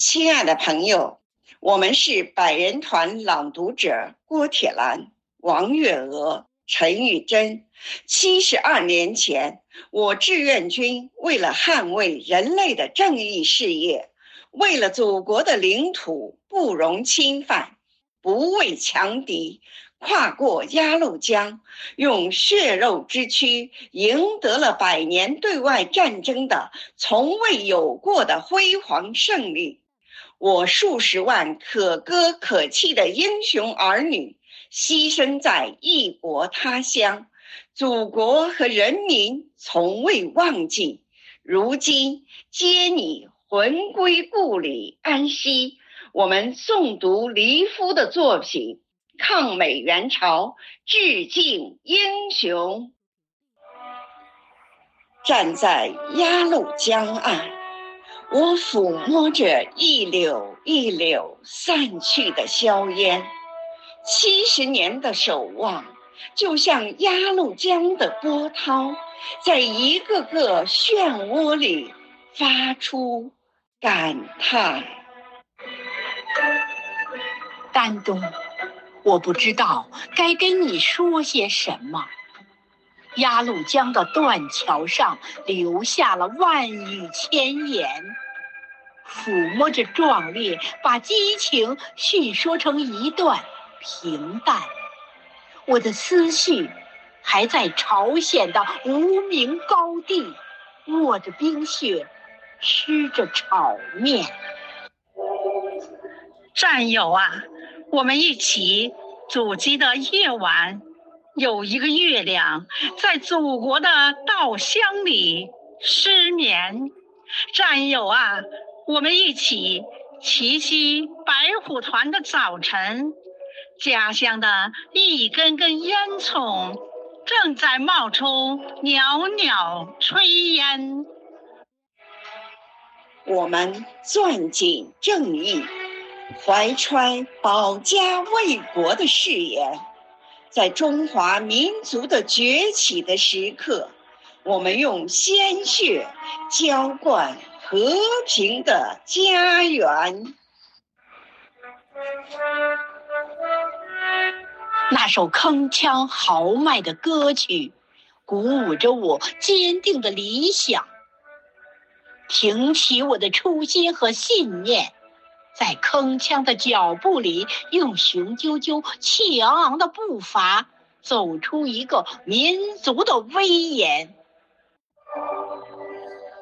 亲爱的朋友，我们是百人团朗读者郭铁兰、王月娥、陈玉珍。七十二年前，我志愿军为了捍卫人类的正义事业，为了祖国的领土不容侵犯，不畏强敌。跨过鸭绿江，用血肉之躯赢得了百年对外战争的从未有过的辉煌胜利。我数十万可歌可泣的英雄儿女牺牲在异国他乡，祖国和人民从未忘记。如今接你魂归故里安息，我们诵读黎夫的作品。抗美援朝，致敬英雄。站在鸭绿江岸，我抚摸着一缕一缕散去的硝烟。七十年的守望，就像鸭绿江的波涛，在一个个漩涡里发出感叹。丹东。我不知道该跟你说些什么。鸭绿江的断桥上留下了万语千言，抚摸着壮烈，把激情叙说成一段平淡。我的思绪还在朝鲜的无名高地，握着冰雪，吃着炒面。战友啊！我们一起阻击的夜晚，有一个月亮在祖国的稻香里失眠。战友啊，我们一起齐吸白虎团的早晨，家乡的一根根烟囱正在冒出袅袅炊烟。我们攥紧正义。怀揣保家卫国的誓言，在中华民族的崛起的时刻，我们用鲜血浇灌和平的家园。那首铿锵豪迈的歌曲，鼓舞着我坚定的理想，挺起我的初心和信念。在铿锵的脚步里，用雄赳赳、气昂昂的步伐，走出一个民族的威严。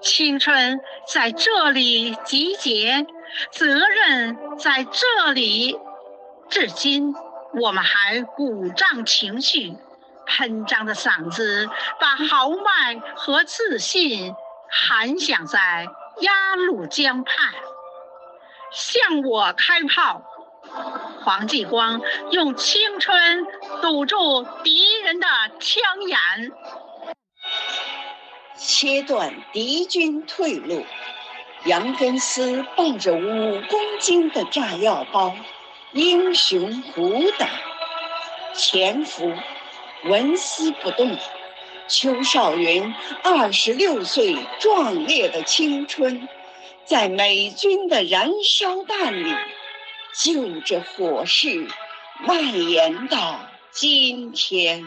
青春在这里集结，责任在这里。至今，我们还鼓胀情绪，喷张的嗓子，把豪迈和自信喊响在鸭绿江畔。向我开炮！黄继光用青春堵住敌人的枪眼，切断敌军退路。杨根思抱着五公斤的炸药包，英雄虎胆，潜伏，纹丝不动。邱少云二十六岁壮烈的青春。在美军的燃烧弹里，就着火势蔓延到今天。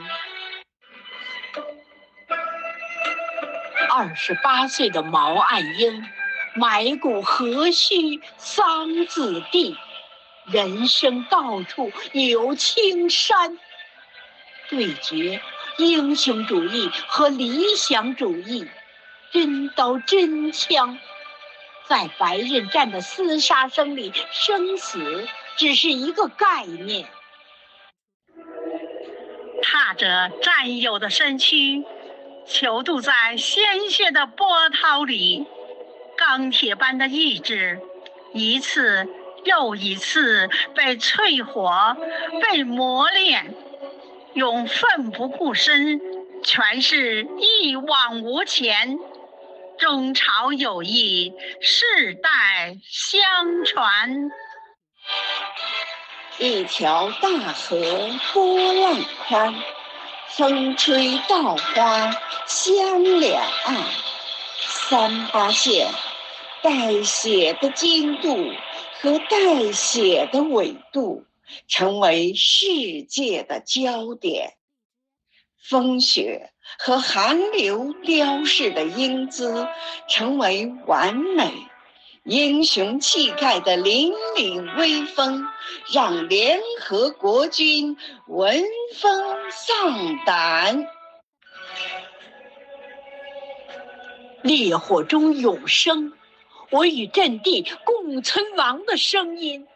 二十八岁的毛岸英，埋骨何须桑梓地，人生到处有青山。对决英雄主义和理想主义，真刀真枪。在白刃战的厮杀声里，生死只是一个概念。踏着战友的身躯，囚渡在鲜血的波涛里，钢铁般的意志，一次又一次被淬火、被磨练，用奋不顾身诠释一往无前。中朝友谊世代相传，一条大河波浪宽，风吹稻花香两岸。三八线，带血的经度和带血的纬度成为世界的焦点，风雪和寒流雕饰的英姿成为完美，英雄气概的凛凛威风让联合国军闻风丧胆。烈火中永生，我与阵地共存亡的声音，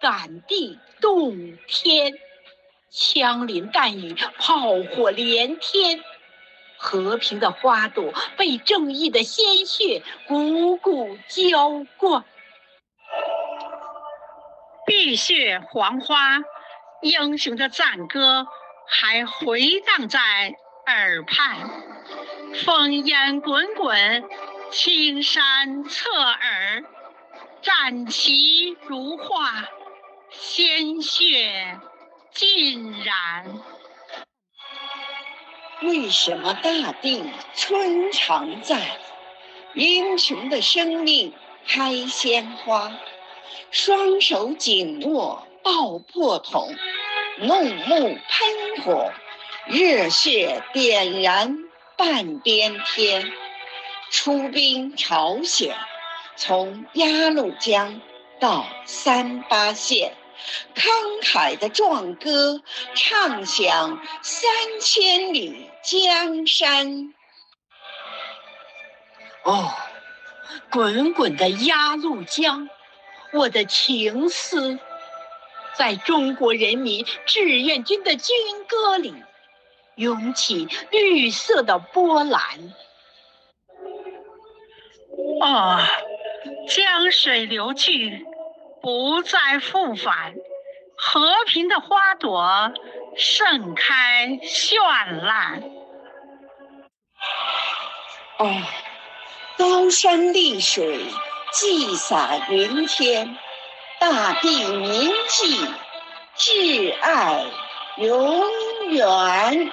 感地动天。枪林弹雨，炮火连天，和平的花朵被正义的鲜血汩汩浇灌。碧血黄花，英雄的赞歌还回荡在耳畔。烽烟滚滚，青山侧耳，战旗如画，鲜血浸染。为什么大地春常在？英雄的生命开鲜花，双手紧握爆破筒，怒目喷火，热血点燃。半边天，出兵朝鲜，从鸭绿江到三八线，慷慨的壮歌唱响三千里江山。哦，滚滚的鸭绿江，我的情思，在中国人民志愿军的军歌里。涌起绿色的波澜。哦，江水流去，不再复返，和平的花朵盛开绚烂。哦，高山丽水，寄洒云天，大地铭记，挚爱永远。